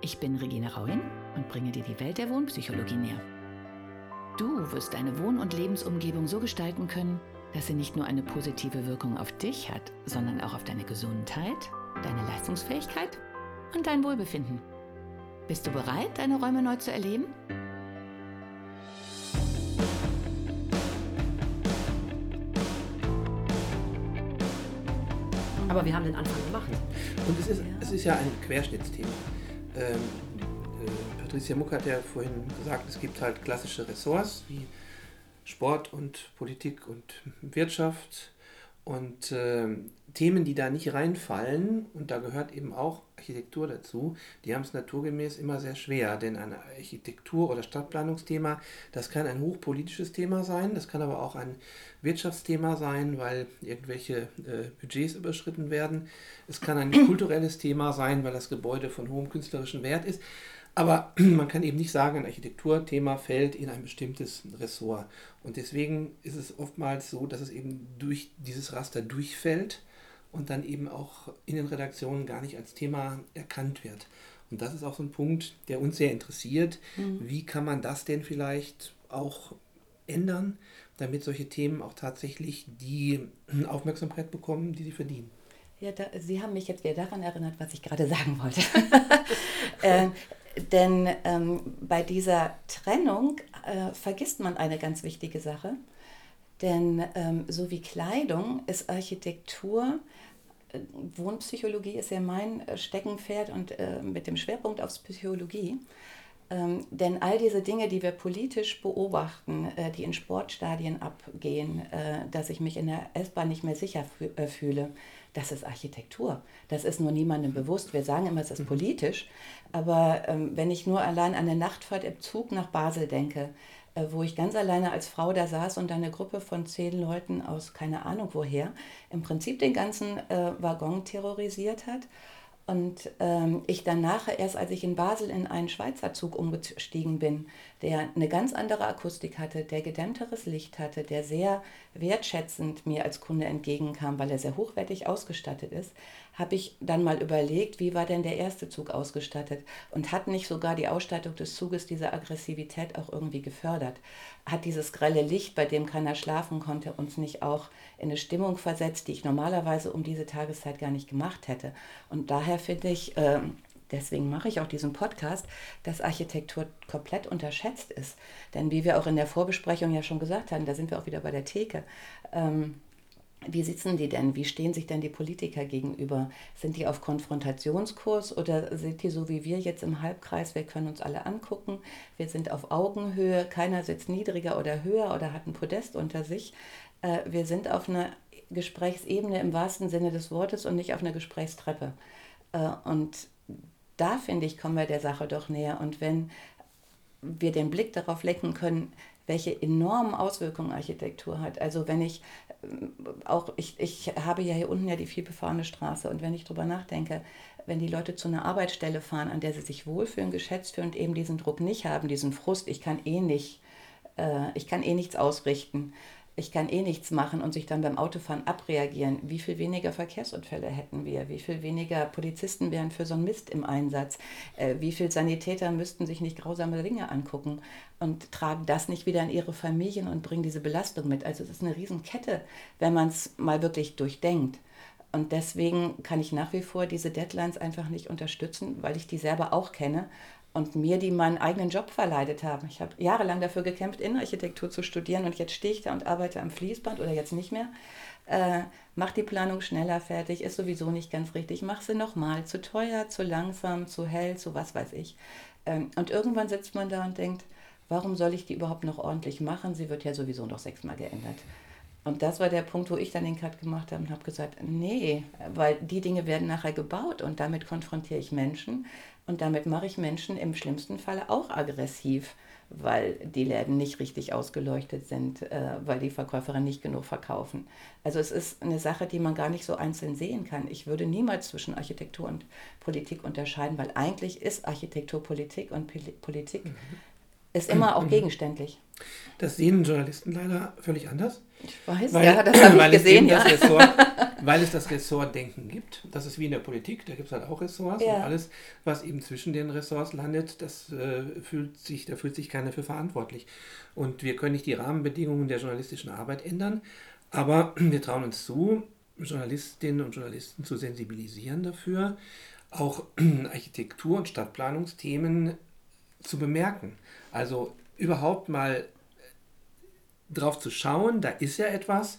Ich bin Regine Rauin und bringe dir die Welt der Wohnpsychologie näher. Du wirst deine Wohn- und Lebensumgebung so gestalten können, dass sie nicht nur eine positive Wirkung auf dich hat, sondern auch auf deine Gesundheit, deine Leistungsfähigkeit und dein Wohlbefinden. Bist du bereit, deine Räume neu zu erleben? Aber wir haben den Anfang gemacht. Und es ist, es ist ja ein Querschnittsthema. Ähm, äh, Patricia Muck hat ja vorhin gesagt, es gibt halt klassische Ressorts wie Sport und Politik und Wirtschaft und äh, Themen, die da nicht reinfallen, und da gehört eben auch Architektur dazu, die haben es naturgemäß immer sehr schwer, denn ein Architektur- oder Stadtplanungsthema, das kann ein hochpolitisches Thema sein, das kann aber auch ein Wirtschaftsthema sein, weil irgendwelche äh, Budgets überschritten werden. Es kann ein kulturelles Thema sein, weil das Gebäude von hohem künstlerischen Wert ist. Aber man kann eben nicht sagen, ein Architekturthema fällt in ein bestimmtes Ressort. Und deswegen ist es oftmals so, dass es eben durch dieses Raster durchfällt und dann eben auch in den Redaktionen gar nicht als Thema erkannt wird. Und das ist auch so ein Punkt, der uns sehr interessiert. Mhm. Wie kann man das denn vielleicht auch ändern, damit solche Themen auch tatsächlich die Aufmerksamkeit bekommen, die sie verdienen? Ja, da, Sie haben mich jetzt wieder daran erinnert, was ich gerade sagen wollte. äh, denn ähm, bei dieser Trennung äh, vergisst man eine ganz wichtige Sache. Denn ähm, so wie Kleidung ist Architektur, äh, Wohnpsychologie ist ja mein äh, Steckenpferd und äh, mit dem Schwerpunkt auf Psychologie. Ähm, denn all diese Dinge, die wir politisch beobachten, äh, die in Sportstadien abgehen, äh, dass ich mich in der S-Bahn nicht mehr sicher fü äh, fühle, das ist Architektur. Das ist nur niemandem bewusst. Wir sagen immer, es ist mhm. politisch. Aber ähm, wenn ich nur allein an eine Nachtfahrt im Zug nach Basel denke, äh, wo ich ganz alleine als Frau da saß und eine Gruppe von zehn Leuten aus keine Ahnung woher im Prinzip den ganzen äh, Waggon terrorisiert hat und ähm, ich dann nachher, erst als ich in Basel in einen Schweizer Zug umgestiegen bin, der eine ganz andere Akustik hatte, der gedämmteres Licht hatte, der sehr wertschätzend mir als Kunde entgegenkam, weil er sehr hochwertig ausgestattet ist, habe ich dann mal überlegt, wie war denn der erste Zug ausgestattet und hat nicht sogar die Ausstattung des Zuges diese Aggressivität auch irgendwie gefördert? Hat dieses grelle Licht, bei dem keiner schlafen konnte, uns nicht auch in eine Stimmung versetzt, die ich normalerweise um diese Tageszeit gar nicht gemacht hätte? Und daher finde ich, äh, deswegen mache ich auch diesen Podcast, dass Architektur komplett unterschätzt ist. Denn wie wir auch in der Vorbesprechung ja schon gesagt haben, da sind wir auch wieder bei der Theke. Ähm, wie sitzen die denn? Wie stehen sich denn die Politiker gegenüber? Sind die auf Konfrontationskurs oder sind die so wie wir jetzt im Halbkreis? Wir können uns alle angucken. Wir sind auf Augenhöhe. Keiner sitzt niedriger oder höher oder hat ein Podest unter sich. Äh, wir sind auf einer Gesprächsebene im wahrsten Sinne des Wortes und nicht auf einer Gesprächstreppe. Äh, und da, finde ich, kommen wir der Sache doch näher. Und wenn wir den Blick darauf lenken können, welche enormen Auswirkungen Architektur hat. Also wenn ich ähm, auch, ich, ich habe ja hier unten ja die vielbefahrene Straße und wenn ich darüber nachdenke, wenn die Leute zu einer Arbeitsstelle fahren, an der sie sich wohlfühlen, geschätzt fühlen und eben diesen Druck nicht haben, diesen Frust, ich kann eh nicht, äh, ich kann eh nichts ausrichten ich kann eh nichts machen und sich dann beim Autofahren abreagieren. Wie viel weniger Verkehrsunfälle hätten wir? Wie viel weniger Polizisten wären für so einen Mist im Einsatz? Äh, wie viel Sanitäter müssten sich nicht grausame Dinge angucken und tragen das nicht wieder in ihre Familien und bringen diese Belastung mit? Also es ist eine Riesenkette, wenn man es mal wirklich durchdenkt. Und deswegen kann ich nach wie vor diese Deadlines einfach nicht unterstützen, weil ich die selber auch kenne und mir, die meinen eigenen Job verleidet haben. Ich habe jahrelang dafür gekämpft, Innenarchitektur zu studieren und jetzt stehe ich da und arbeite am Fließband oder jetzt nicht mehr. Äh, mach die Planung schneller fertig, ist sowieso nicht ganz richtig, mach sie nochmal, zu teuer, zu langsam, zu hell, zu was weiß ich. Ähm, und irgendwann sitzt man da und denkt, warum soll ich die überhaupt noch ordentlich machen? Sie wird ja sowieso noch sechsmal geändert. Und das war der Punkt, wo ich dann den Cut gemacht habe und habe gesagt, nee, weil die Dinge werden nachher gebaut und damit konfrontiere ich Menschen und damit mache ich Menschen im schlimmsten Falle auch aggressiv, weil die Läden nicht richtig ausgeleuchtet sind, äh, weil die Verkäuferinnen nicht genug verkaufen. Also es ist eine Sache, die man gar nicht so einzeln sehen kann. Ich würde niemals zwischen Architektur und Politik unterscheiden, weil eigentlich ist Architektur Politik und Politik mhm. ist immer auch gegenständlich. Das sehen Journalisten leider völlig anders. Ich weiß, weil, ja, das habe ich gesehen. Ja. Ressort, weil es das Ressortdenken gibt. Das ist wie in der Politik, da gibt es halt auch Ressorts ja. und alles, was eben zwischen den Ressorts landet, das äh, fühlt sich, da fühlt sich keiner für verantwortlich. Und wir können nicht die Rahmenbedingungen der journalistischen Arbeit ändern, aber wir trauen uns zu, Journalistinnen und Journalisten zu sensibilisieren dafür, auch Architektur- und Stadtplanungsthemen zu bemerken. Also überhaupt mal drauf zu schauen, da ist ja etwas,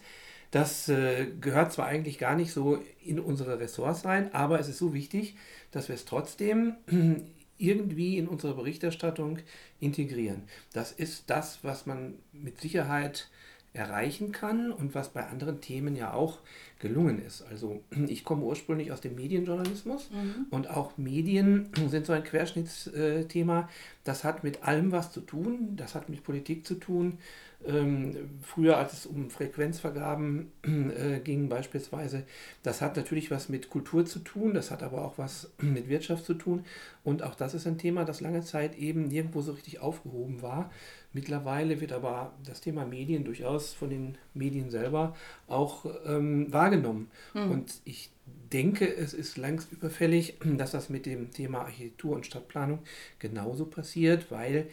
das äh, gehört zwar eigentlich gar nicht so in unsere Ressorts rein, aber es ist so wichtig, dass wir es trotzdem irgendwie in unsere Berichterstattung integrieren. Das ist das, was man mit Sicherheit erreichen kann und was bei anderen Themen ja auch gelungen ist. Also ich komme ursprünglich aus dem Medienjournalismus mhm. und auch Medien sind so ein Querschnittsthema. Das hat mit allem was zu tun, das hat mit Politik zu tun, ähm, früher, als es um Frequenzvergaben äh, ging beispielsweise, das hat natürlich was mit Kultur zu tun, das hat aber auch was mit Wirtschaft zu tun. Und auch das ist ein Thema, das lange Zeit eben nirgendwo so richtig aufgehoben war. Mittlerweile wird aber das Thema Medien durchaus von den Medien selber auch ähm, wahrgenommen. Mhm. Und ich denke, es ist längst überfällig, dass das mit dem Thema Architektur und Stadtplanung genauso passiert, weil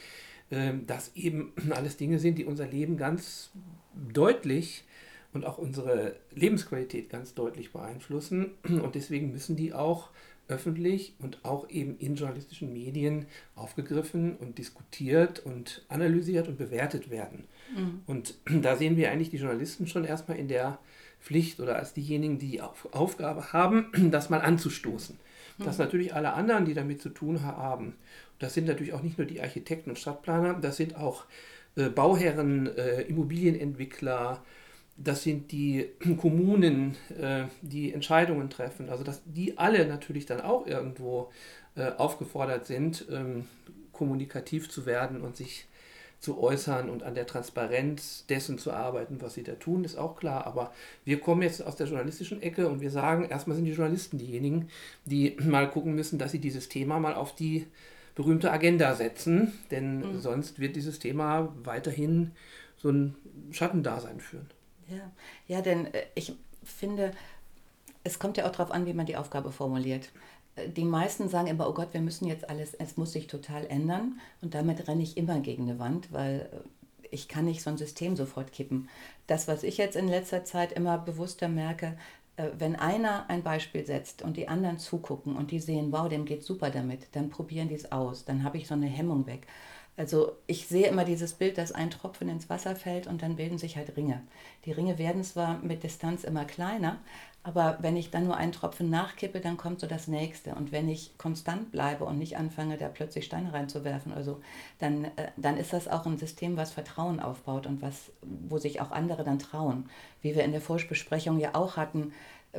das eben alles Dinge sind, die unser Leben ganz deutlich und auch unsere Lebensqualität ganz deutlich beeinflussen. Und deswegen müssen die auch öffentlich und auch eben in journalistischen Medien aufgegriffen und diskutiert und analysiert und bewertet werden. Mhm. Und da sehen wir eigentlich die Journalisten schon erstmal in der Pflicht oder als diejenigen, die die Aufgabe haben, das mal anzustoßen. Mhm. Dass natürlich alle anderen, die damit zu tun haben, das sind natürlich auch nicht nur die Architekten und Stadtplaner, das sind auch äh, Bauherren, äh, Immobilienentwickler, das sind die Kommunen, äh, die Entscheidungen treffen. Also dass die alle natürlich dann auch irgendwo äh, aufgefordert sind, ähm, kommunikativ zu werden und sich zu äußern und an der Transparenz dessen zu arbeiten, was sie da tun, ist auch klar. Aber wir kommen jetzt aus der journalistischen Ecke und wir sagen, erstmal sind die Journalisten diejenigen, die mal gucken müssen, dass sie dieses Thema mal auf die berühmte Agenda setzen, denn mhm. sonst wird dieses Thema weiterhin so ein Schattendasein führen. Ja, ja denn äh, ich finde, es kommt ja auch darauf an, wie man die Aufgabe formuliert. Die meisten sagen immer, oh Gott, wir müssen jetzt alles, es muss sich total ändern. Und damit renne ich immer gegen eine Wand, weil äh, ich kann nicht so ein System sofort kippen. Das, was ich jetzt in letzter Zeit immer bewusster merke, äh, wenn einer ein Beispiel setzt und die anderen zugucken und die sehen, wow, dem geht super damit, dann probieren die es aus, dann habe ich so eine Hemmung weg. Also ich sehe immer dieses Bild, dass ein Tropfen ins Wasser fällt und dann bilden sich halt Ringe. Die Ringe werden zwar mit Distanz immer kleiner, aber wenn ich dann nur einen Tropfen nachkippe, dann kommt so das nächste. Und wenn ich konstant bleibe und nicht anfange, da plötzlich Steine reinzuwerfen oder so, dann, äh, dann ist das auch ein System, was Vertrauen aufbaut und was, wo sich auch andere dann trauen. Wie wir in der Vorbesprechung ja auch hatten,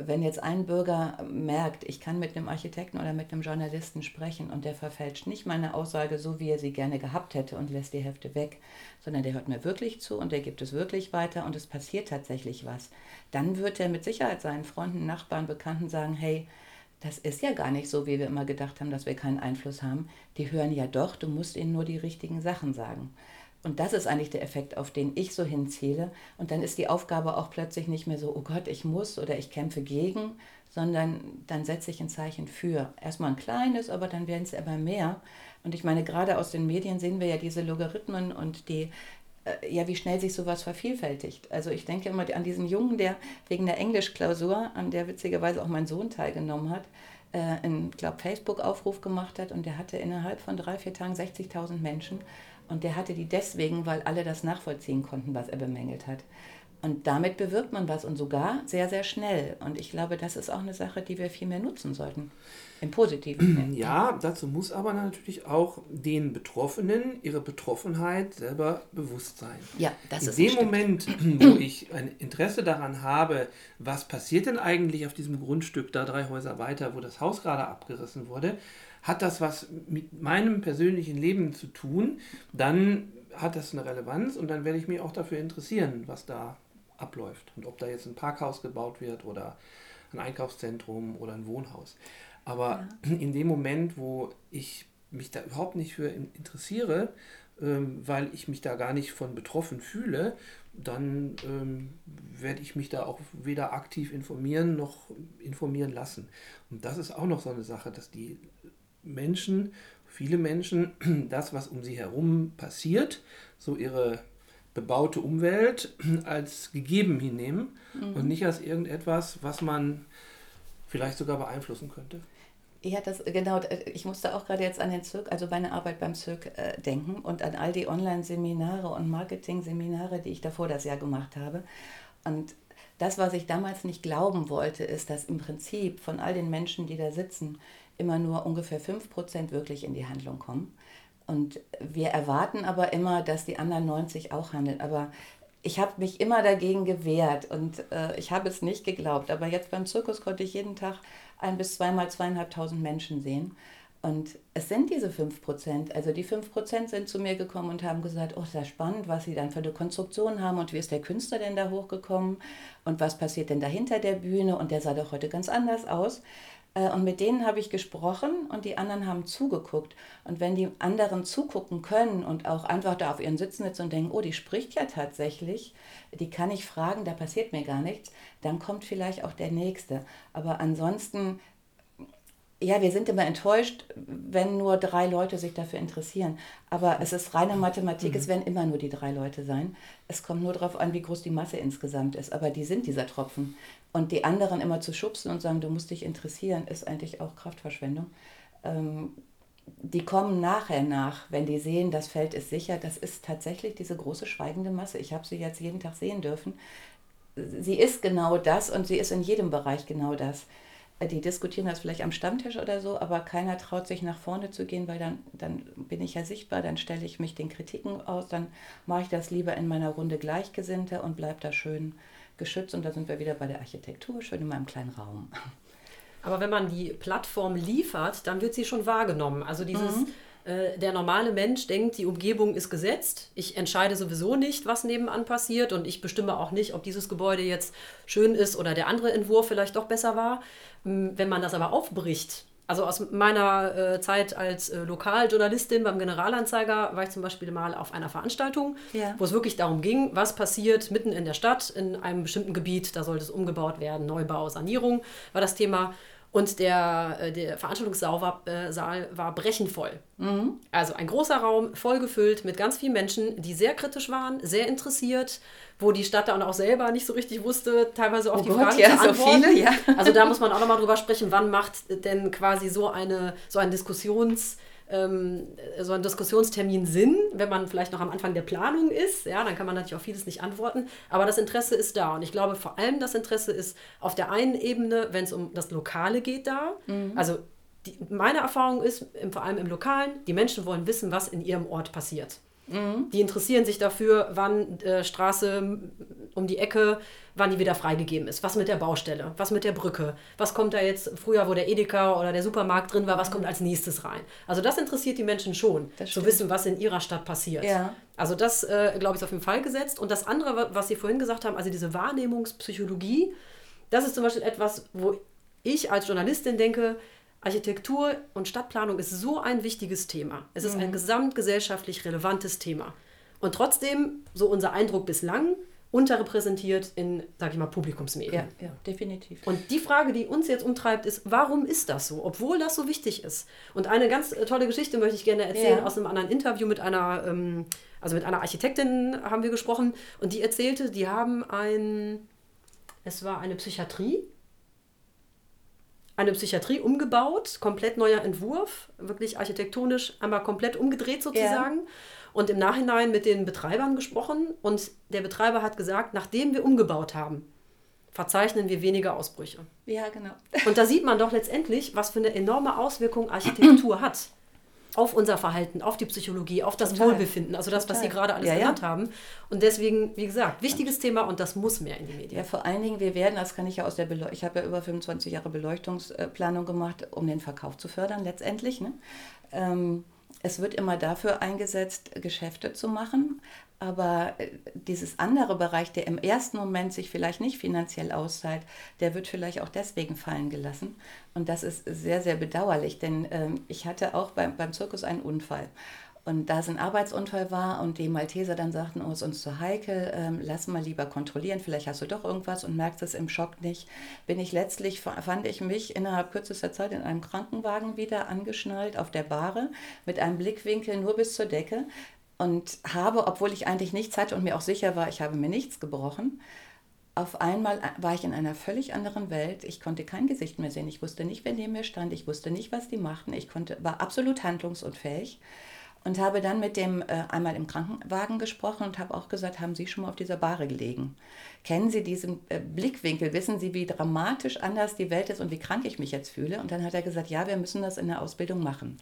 wenn jetzt ein Bürger merkt, ich kann mit einem Architekten oder mit einem Journalisten sprechen und der verfälscht nicht meine Aussage so, wie er sie gerne gehabt hätte und lässt die Hälfte weg, sondern der hört mir wirklich zu und der gibt es wirklich weiter und es passiert tatsächlich was, dann wird er mit Sicherheit seinen Freunden, Nachbarn, Bekannten sagen, hey, das ist ja gar nicht so, wie wir immer gedacht haben, dass wir keinen Einfluss haben. Die hören ja doch, du musst ihnen nur die richtigen Sachen sagen. Und das ist eigentlich der Effekt, auf den ich so hinziele. Und dann ist die Aufgabe auch plötzlich nicht mehr so, oh Gott, ich muss oder ich kämpfe gegen, sondern dann setze ich ein Zeichen für. Erstmal ein kleines, aber dann werden es immer mehr. Und ich meine, gerade aus den Medien sehen wir ja diese Logarithmen und die, äh, ja, wie schnell sich sowas vervielfältigt. Also ich denke immer an diesen Jungen, der wegen der Englischklausur, an der witzigerweise auch mein Sohn teilgenommen hat, äh, einen, glaube Facebook-Aufruf gemacht hat und der hatte innerhalb von drei, vier Tagen 60.000 Menschen und der hatte die deswegen, weil alle das nachvollziehen konnten, was er bemängelt hat. Und damit bewirkt man was und sogar sehr, sehr schnell. Und ich glaube, das ist auch eine Sache, die wir viel mehr nutzen sollten. Im Positiven. Ja, dazu muss aber natürlich auch den Betroffenen ihre Betroffenheit selber bewusst sein. Ja, das In ist In dem Moment, wo ich ein Interesse daran habe, was passiert denn eigentlich auf diesem Grundstück da drei Häuser weiter, wo das Haus gerade abgerissen wurde, hat das was mit meinem persönlichen Leben zu tun, dann hat das eine Relevanz und dann werde ich mich auch dafür interessieren, was da abläuft und ob da jetzt ein Parkhaus gebaut wird oder ein Einkaufszentrum oder ein Wohnhaus. Aber ja. in dem Moment, wo ich mich da überhaupt nicht für interessiere, ähm, weil ich mich da gar nicht von betroffen fühle, dann ähm, werde ich mich da auch weder aktiv informieren noch informieren lassen. Und das ist auch noch so eine Sache, dass die Menschen, viele Menschen, das, was um sie herum passiert, so ihre bebaute Umwelt als gegeben hinnehmen mhm. und nicht als irgendetwas, was man vielleicht sogar beeinflussen könnte. Ja, das genau. Ich musste auch gerade jetzt an den Zirk, also meine Arbeit beim Zirk äh, denken und an all die Online-Seminare und Marketing-Seminare, die ich davor das Jahr gemacht habe. Und das, was ich damals nicht glauben wollte, ist, dass im Prinzip von all den Menschen, die da sitzen, immer nur ungefähr 5% wirklich in die Handlung kommen. Und wir erwarten aber immer, dass die anderen 90 auch handeln. Aber ich habe mich immer dagegen gewehrt und äh, ich habe es nicht geglaubt. Aber jetzt beim Zirkus konnte ich jeden Tag ein bis zweimal zweieinhalbtausend Menschen sehen. Und es sind diese 5%. Also die 5% sind zu mir gekommen und haben gesagt, oh, sehr spannend, was sie dann für eine Konstruktion haben und wie ist der Künstler denn da hochgekommen und was passiert denn da hinter der Bühne und der sah doch heute ganz anders aus. Äh, und mit denen habe ich gesprochen und die anderen haben zugeguckt. Und wenn die anderen zugucken können und auch einfach da auf ihren Sitzen sitzen und denken, oh, die spricht ja tatsächlich, die kann ich fragen, da passiert mir gar nichts, dann kommt vielleicht auch der Nächste. Aber ansonsten ja, wir sind immer enttäuscht, wenn nur drei Leute sich dafür interessieren. Aber es ist reine Mathematik, mhm. es werden immer nur die drei Leute sein. Es kommt nur darauf an, wie groß die Masse insgesamt ist. Aber die sind dieser Tropfen. Und die anderen immer zu schubsen und sagen, du musst dich interessieren, ist eigentlich auch Kraftverschwendung. Ähm, die kommen nachher nach, wenn die sehen, das Feld ist sicher. Das ist tatsächlich diese große schweigende Masse. Ich habe sie jetzt jeden Tag sehen dürfen. Sie ist genau das und sie ist in jedem Bereich genau das die diskutieren das vielleicht am Stammtisch oder so, aber keiner traut sich nach vorne zu gehen, weil dann, dann bin ich ja sichtbar, dann stelle ich mich den Kritiken aus, dann mache ich das lieber in meiner Runde Gleichgesinnte und bleibe da schön geschützt und da sind wir wieder bei der Architektur, schön in meinem kleinen Raum. Aber wenn man die Plattform liefert, dann wird sie schon wahrgenommen. Also dieses... Mhm äh, der normale Mensch denkt, die Umgebung ist gesetzt. Ich entscheide sowieso nicht, was nebenan passiert und ich bestimme auch nicht, ob dieses Gebäude jetzt schön ist oder der andere Entwurf vielleicht doch besser war. Wenn man das aber aufbricht, also aus meiner äh, Zeit als äh, Lokaljournalistin beim Generalanzeiger war ich zum Beispiel mal auf einer Veranstaltung, ja. wo es wirklich darum ging, was passiert mitten in der Stadt, in einem bestimmten Gebiet, da sollte es umgebaut werden, Neubau, Sanierung war das Thema. Und der, äh, der Veranstaltungssaal war, äh, Saal war brechend voll. Mhm. Also ein großer Raum, voll gefüllt mit ganz vielen Menschen, die sehr kritisch waren, sehr interessiert, wo die Stadt dann auch selber nicht so richtig wusste, teilweise auf oh die Gott, Fragen ja, zu antworten. So viele, ja. Also da muss man auch nochmal drüber sprechen, wann macht denn quasi so, eine, so ein Diskussions- ähm, so ein Diskussionstermin Sinn, wenn man vielleicht noch am Anfang der Planung ist. Ja, dann kann man natürlich auf vieles nicht antworten. Aber das Interesse ist da. Und ich glaube, vor allem das Interesse ist auf der einen Ebene, wenn es um das Lokale geht, da. Mhm. Also die, meine Erfahrung ist, im, vor allem im Lokalen, die Menschen wollen wissen, was in ihrem Ort passiert. Mhm. Die interessieren sich dafür, wann äh, Straße um die Ecke, wann die wieder freigegeben ist. Was mit der Baustelle, was mit der Brücke, was kommt da jetzt früher, wo der Edeka oder der Supermarkt drin war, was kommt als nächstes rein. Also das interessiert die Menschen schon, zu wissen, was in ihrer Stadt passiert. Ja. Also das, äh, glaube ich, ist auf jeden Fall gesetzt. Und das andere, was Sie vorhin gesagt haben, also diese Wahrnehmungspsychologie, das ist zum Beispiel etwas, wo ich als Journalistin denke, Architektur und Stadtplanung ist so ein wichtiges Thema. Es ist mhm. ein gesamtgesellschaftlich relevantes Thema. Und trotzdem, so unser Eindruck bislang, unterrepräsentiert in, sag ich mal, Publikumsmedien. Ja, ja, definitiv. Und die Frage, die uns jetzt umtreibt, ist, warum ist das so, obwohl das so wichtig ist? Und eine ganz tolle Geschichte möchte ich gerne erzählen ja. aus einem anderen Interview mit einer, ähm, also mit einer Architektin haben wir gesprochen und die erzählte, die haben ein, es war eine Psychiatrie eine Psychiatrie umgebaut, komplett neuer Entwurf, wirklich architektonisch einmal komplett umgedreht sozusagen. Ja. Und im Nachhinein mit den Betreibern gesprochen und der Betreiber hat gesagt, nachdem wir umgebaut haben, verzeichnen wir weniger Ausbrüche. Ja, genau. Und da sieht man doch letztendlich, was für eine enorme Auswirkung Architektur hat auf unser Verhalten, auf die Psychologie, auf das Total. Wohlbefinden, also das, Total. was Sie gerade alles ja, genannt ja. haben. Und deswegen, wie gesagt, wichtiges Thema und das muss mehr in die Medien. Ja, vor allen Dingen, wir werden, das kann ich ja aus der Beleuchtung, ich habe ja über 25 Jahre Beleuchtungsplanung gemacht, um den Verkauf zu fördern letztendlich. Ne? Ähm, es wird immer dafür eingesetzt, Geschäfte zu machen. Aber äh, dieses andere Bereich, der im ersten Moment sich vielleicht nicht finanziell auszahlt, der wird vielleicht auch deswegen fallen gelassen. Und das ist sehr, sehr bedauerlich, denn ähm, ich hatte auch beim, beim Zirkus einen Unfall. Und da es ein Arbeitsunfall war und die Malteser dann sagten, oh, ist uns zu heikel, ähm, lass mal lieber kontrollieren, vielleicht hast du doch irgendwas und merkst es im Schock nicht, bin ich letztlich, fand ich mich innerhalb kürzester Zeit in einem Krankenwagen wieder angeschnallt auf der Bahre mit einem Blickwinkel nur bis zur Decke und habe, obwohl ich eigentlich nichts hatte und mir auch sicher war, ich habe mir nichts gebrochen, auf einmal war ich in einer völlig anderen Welt. Ich konnte kein Gesicht mehr sehen. Ich wusste nicht, wer neben mir stand. Ich wusste nicht, was die machten. Ich konnte, war absolut handlungsunfähig und habe dann mit dem äh, einmal im Krankenwagen gesprochen und habe auch gesagt, haben Sie schon mal auf dieser Bahre gelegen? Kennen Sie diesen äh, Blickwinkel? Wissen Sie, wie dramatisch anders die Welt ist und wie krank ich mich jetzt fühle? Und dann hat er gesagt, ja, wir müssen das in der Ausbildung machen.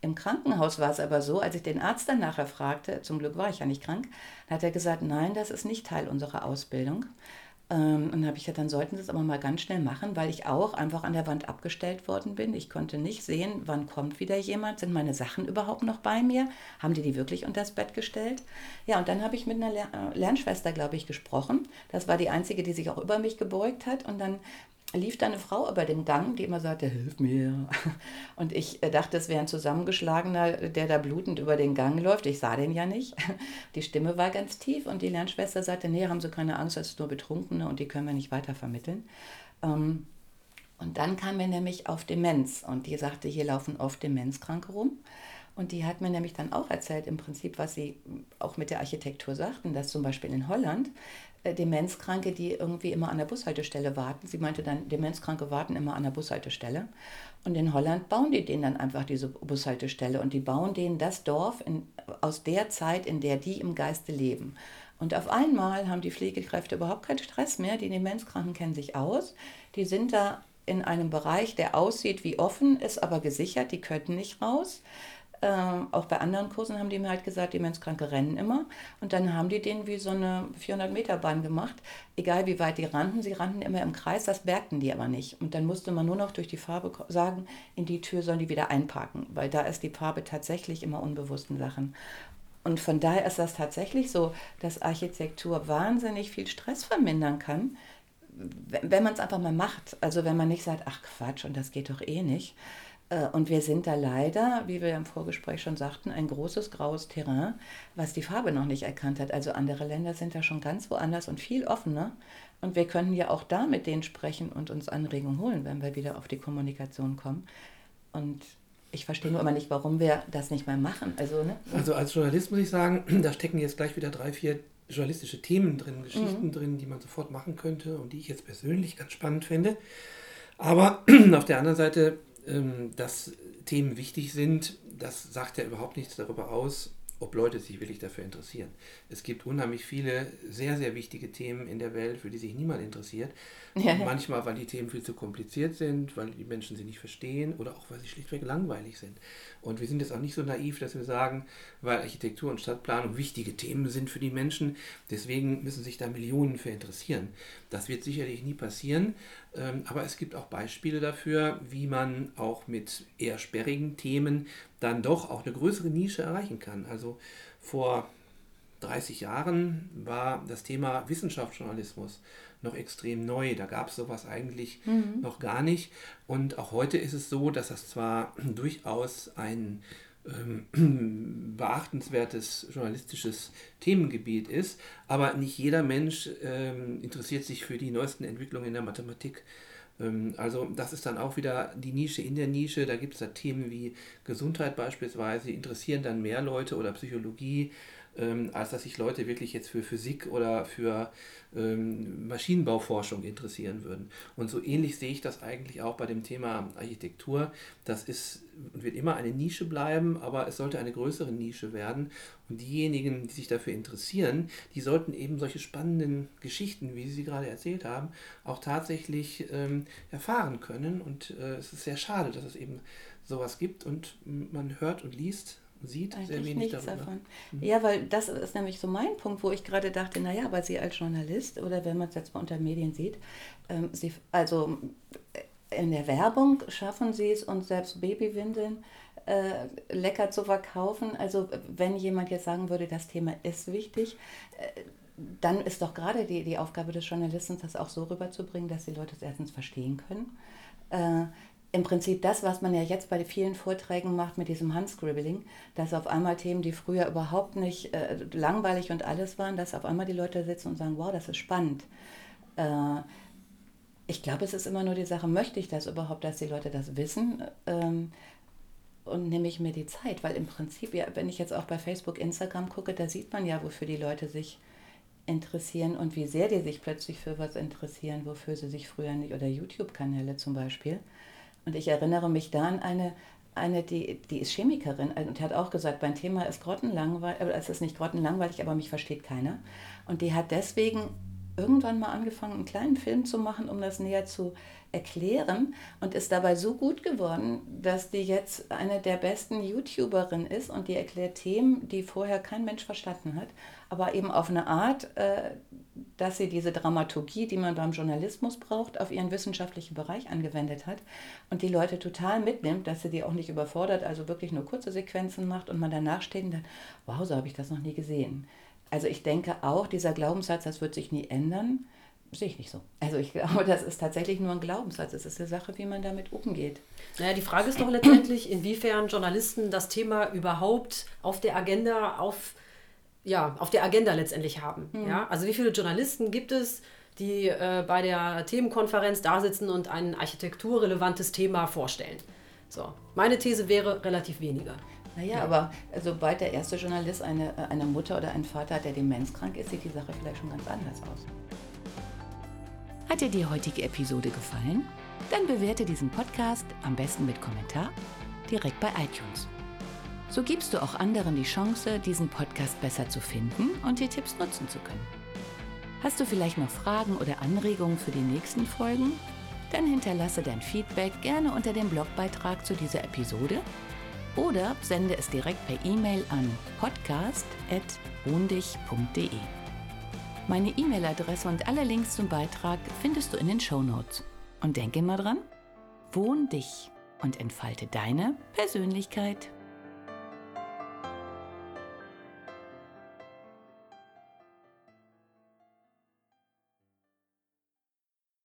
Im Krankenhaus war es aber so, als ich den Arzt dann nachher fragte, zum Glück war ich ja nicht krank, hat er gesagt, nein, das ist nicht Teil unserer Ausbildung. Ähm, und habe ich gesagt, dann sollten sie es aber mal ganz schnell machen, weil ich auch einfach an der Wand abgestellt worden bin. Ich konnte nicht sehen, wann kommt wieder jemand. Sind meine Sachen überhaupt noch bei mir? Haben die die wirklich unter das Bett gestellt? Ja, und dann habe ich mit einer äh, Lernschwester, glaube ich, gesprochen. Das war die einzige, die sich auch über mich gebeugt hat. Und dann lief da eine Frau über den Gang, die immer sagte, hilf mir. Und ich äh, dachte, es wäre ein zusammengeschlagener, der da blutend über den Gang läuft. Ich sah den ja nicht. Die Stimme war ganz tief und die Lernschwester sagte, nee, haben Sie keine Angst, das ist nur Betrunkene und die können wir nicht weiter vermitteln. Ähm, und dann kam mir nämlich auf Demenz und die sagte, hier laufen oft Demenzkranke rum. Und die hat mir nämlich dann auch erzählt, im Prinzip, was sie auch mit der Architektur sagten, dass zum Beispiel in Holland Demenzkranke, die irgendwie immer an der Bushaltestelle warten. Sie meinte dann, Demenzkranke warten immer an der Bushaltestelle. Und in Holland bauen die denen dann einfach diese Bushaltestelle und die bauen denen das Dorf in, aus der Zeit, in der die im Geiste leben. Und auf einmal haben die Pflegekräfte überhaupt keinen Stress mehr. Die Demenzkranken kennen sich aus. Die sind da in einem Bereich, der aussieht wie offen, ist aber gesichert. Die könnten nicht raus. Äh, auch bei anderen Kursen haben die mir halt gesagt, Demenzkranke rennen immer. Und dann haben die denen wie so eine 400-Meter-Bahn gemacht. Egal wie weit die rannten, sie rannten immer im Kreis, das merkten die aber nicht. Und dann musste man nur noch durch die Farbe sagen, in die Tür sollen die wieder einparken, weil da ist die Farbe tatsächlich immer unbewussten Sachen. Und von daher ist das tatsächlich so, dass Architektur wahnsinnig viel Stress vermindern kann, wenn man es einfach mal macht. Also wenn man nicht sagt, ach Quatsch, und das geht doch eh nicht. Äh, und wir sind da leider, wie wir im Vorgespräch schon sagten, ein großes graues Terrain, was die Farbe noch nicht erkannt hat. Also andere Länder sind da schon ganz woanders und viel offener. Und wir können ja auch da mit denen sprechen und uns Anregungen holen, wenn wir wieder auf die Kommunikation kommen. Und ich verstehe nur immer nicht, warum wir das nicht mehr machen. Also, ne? also als Journalist muss ich sagen, da stecken jetzt gleich wieder drei, vier journalistische Themen drin, Geschichten mhm. drin, die man sofort machen könnte und die ich jetzt persönlich ganz spannend finde. Aber auf der anderen Seite ähm, dass Themen wichtig sind, das sagt ja überhaupt nichts darüber aus, ob Leute sich wirklich dafür interessieren. Es gibt unheimlich viele sehr, sehr wichtige Themen in der Welt, für die sich niemand interessiert. Ja. Manchmal, weil die Themen viel zu kompliziert sind, weil die Menschen sie nicht verstehen oder auch weil sie schlichtweg langweilig sind. Und wir sind jetzt auch nicht so naiv, dass wir sagen, weil Architektur und Stadtplanung wichtige Themen sind für die Menschen, deswegen müssen sich da Millionen für interessieren. Das wird sicherlich nie passieren, aber es gibt auch Beispiele dafür, wie man auch mit eher sperrigen Themen dann doch auch eine größere Nische erreichen kann. Also vor 30 Jahren war das Thema Wissenschaftsjournalismus noch extrem neu. Da gab es sowas eigentlich mhm. noch gar nicht. Und auch heute ist es so, dass das zwar durchaus ein ähm, beachtenswertes journalistisches Themengebiet ist, aber nicht jeder Mensch ähm, interessiert sich für die neuesten Entwicklungen in der Mathematik. Ähm, also das ist dann auch wieder die Nische in der Nische. Da gibt es da Themen wie Gesundheit beispielsweise, interessieren dann mehr Leute oder Psychologie ähm, als dass sich Leute wirklich jetzt für Physik oder für ähm, Maschinenbauforschung interessieren würden. Und so ähnlich sehe ich das eigentlich auch bei dem Thema Architektur. Das ist und wird immer eine Nische bleiben, aber es sollte eine größere Nische werden. Und diejenigen, die sich dafür interessieren, die sollten eben solche spannenden Geschichten, wie Sie sie gerade erzählt haben, auch tatsächlich ähm, erfahren können. Und äh, es ist sehr schade, dass es eben sowas gibt und man hört und liest sieht Eigentlich sehr wenig nichts darüber. davon. Mhm. Ja, weil das ist nämlich so mein Punkt, wo ich gerade dachte, naja, aber Sie als Journalist oder wenn man es jetzt mal unter Medien sieht, ähm, Sie, also äh, in der Werbung schaffen Sie es und selbst Babywindeln äh, lecker zu verkaufen. Also wenn jemand jetzt sagen würde, das Thema ist wichtig, äh, dann ist doch gerade die, die Aufgabe des Journalisten, das auch so rüberzubringen, dass die Leute es erstens verstehen können. Äh, Im Prinzip das, was man ja jetzt bei vielen Vorträgen macht mit diesem Handscribbling, dass auf einmal Themen, die früher überhaupt nicht äh, langweilig und alles waren, dass auf einmal die Leute sitzen und sagen, wow, das ist spannend. Äh, ich glaube, es ist immer nur die Sache, möchte ich das überhaupt, dass die Leute das wissen? Ähm, und nehme ich mir die Zeit, weil im Prinzip, ja, wenn ich jetzt auch bei Facebook, Instagram gucke, da sieht man ja, wofür die Leute sich interessieren und wie sehr die sich plötzlich für was interessieren, wofür sie sich früher nicht, oder YouTube-Kanäle zum Beispiel. Und ich erinnere mich da an eine, eine die, die ist Chemikerin und hat auch gesagt, mein Thema ist grottenlangweilig, äh, es ist nicht grottenlangweilig, aber mich versteht keiner. Und die hat deswegen irgendwann mal angefangen, einen kleinen Film zu machen, um das näher zu erklären und ist dabei so gut geworden, dass die jetzt eine der besten YouTuberinnen ist und die erklärt Themen, die vorher kein Mensch verstanden hat, aber eben auf eine Art, äh, dass sie diese Dramaturgie, die man beim Journalismus braucht, auf ihren wissenschaftlichen Bereich angewendet hat und die Leute total mitnimmt, dass sie die auch nicht überfordert, also wirklich nur kurze Sequenzen macht und man danach steht und dann, wow, so habe ich das noch nie gesehen. Also ich denke auch, dieser Glaubenssatz, das wird sich nie ändern, sehe ich nicht so. Also ich glaube, das ist tatsächlich nur ein Glaubenssatz. Es ist eine Sache, wie man damit umgeht. Naja, die Frage ist doch letztendlich, inwiefern Journalisten das Thema überhaupt auf der Agenda, auf, ja, auf der Agenda letztendlich haben. Mhm. Ja? Also wie viele Journalisten gibt es, die äh, bei der Themenkonferenz da sitzen und ein architekturrelevantes Thema vorstellen? So, meine These wäre relativ weniger. Naja, ja. aber sobald der erste Journalist eine, äh, eine Mutter oder einen Vater hat, der demenzkrank ist, sieht die Sache vielleicht schon ganz anders aus. Hat dir die heutige Episode gefallen? Dann bewerte diesen Podcast am besten mit Kommentar direkt bei iTunes. So gibst du auch anderen die Chance, diesen Podcast besser zu finden und die Tipps nutzen zu können. Hast du vielleicht noch Fragen oder Anregungen für die nächsten Folgen? Dann hinterlasse dein Feedback gerne unter dem Blogbeitrag zu dieser Episode oder sende es direkt per E-Mail an podcast.wohndich.de. Meine E-Mail-Adresse und alle Links zum Beitrag findest du in den Show Notes. Und denke immer dran, wohn dich und entfalte deine Persönlichkeit.